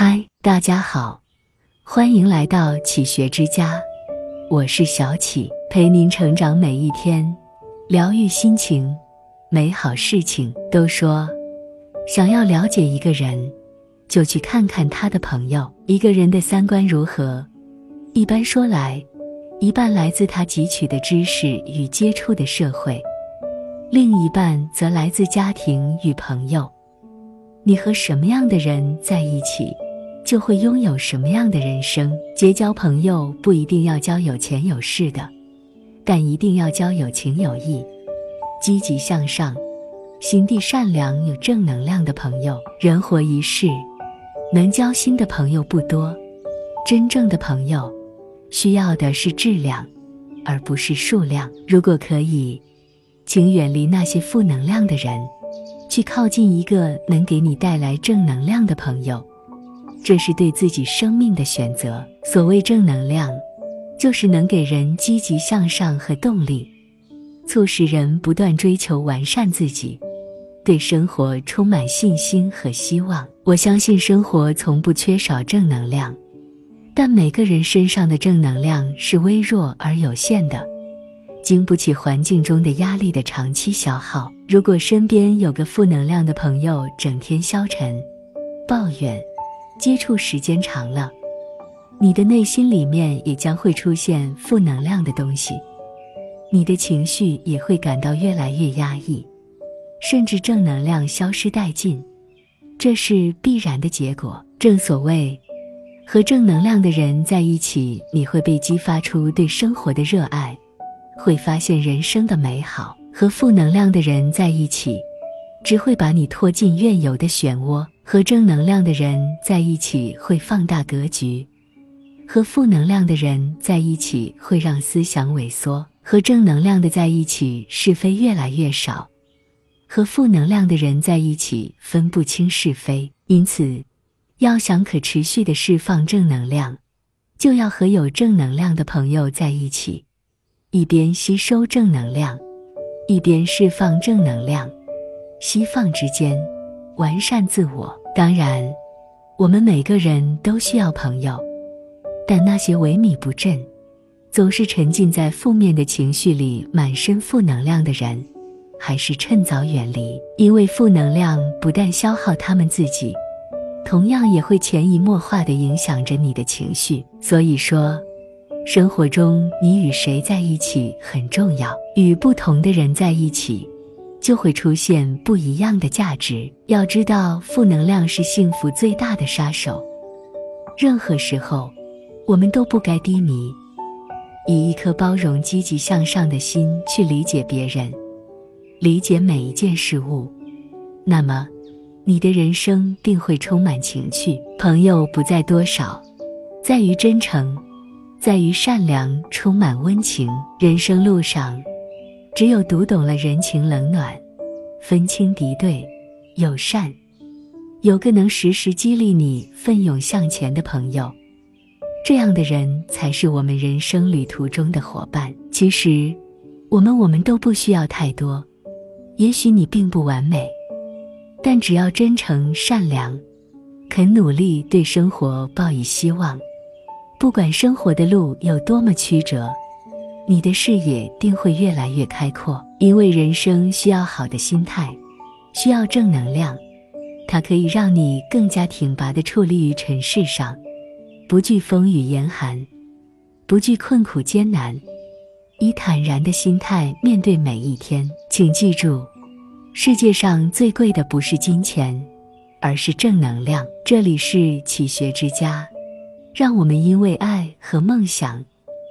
嗨，大家好，欢迎来到启学之家，我是小启，陪您成长每一天，疗愈心情，美好事情。都说，想要了解一个人，就去看看他的朋友。一个人的三观如何，一般说来，一半来自他汲取的知识与接触的社会，另一半则来自家庭与朋友。你和什么样的人在一起？就会拥有什么样的人生？结交朋友不一定要交有钱有势的，但一定要交有情有义、积极向上、心地善良、有正能量的朋友。人活一世，能交心的朋友不多，真正的朋友需要的是质量，而不是数量。如果可以，请远离那些负能量的人，去靠近一个能给你带来正能量的朋友。这是对自己生命的选择。所谓正能量，就是能给人积极向上和动力，促使人不断追求完善自己，对生活充满信心和希望。我相信生活从不缺少正能量，但每个人身上的正能量是微弱而有限的，经不起环境中的压力的长期消耗。如果身边有个负能量的朋友，整天消沉、抱怨。接触时间长了，你的内心里面也将会出现负能量的东西，你的情绪也会感到越来越压抑，甚至正能量消失殆尽，这是必然的结果。正所谓，和正能量的人在一起，你会被激发出对生活的热爱，会发现人生的美好；和负能量的人在一起，只会把你拖进怨尤的漩涡。和正能量的人在一起会放大格局，和负能量的人在一起会让思想萎缩。和正能量的在一起，是非越来越少；和负能量的人在一起，分不清是非。因此，要想可持续的释放正能量，就要和有正能量的朋友在一起，一边吸收正能量，一边释放正能量，吸放之间。完善自我，当然，我们每个人都需要朋友，但那些萎靡不振、总是沉浸在负面的情绪里、满身负能量的人，还是趁早远离。因为负能量不但消耗他们自己，同样也会潜移默化地影响着你的情绪。所以说，生活中你与谁在一起很重要，与不同的人在一起。就会出现不一样的价值。要知道，负能量是幸福最大的杀手。任何时候，我们都不该低迷，以一颗包容、积极向上的心去理解别人，理解每一件事物。那么，你的人生定会充满情趣。朋友不在多少，在于真诚，在于善良，充满温情。人生路上。只有读懂了人情冷暖，分清敌对友善，有个能时时激励你奋勇向前的朋友，这样的人才是我们人生旅途中的伙伴。其实，我们我们都不需要太多。也许你并不完美，但只要真诚善良，肯努力，对生活抱以希望，不管生活的路有多么曲折。你的视野定会越来越开阔，因为人生需要好的心态，需要正能量，它可以让你更加挺拔地矗立于尘世上，不惧风雨严寒，不惧困苦艰难，以坦然的心态面对每一天。请记住，世界上最贵的不是金钱，而是正能量。这里是启学之家，让我们因为爱和梦想。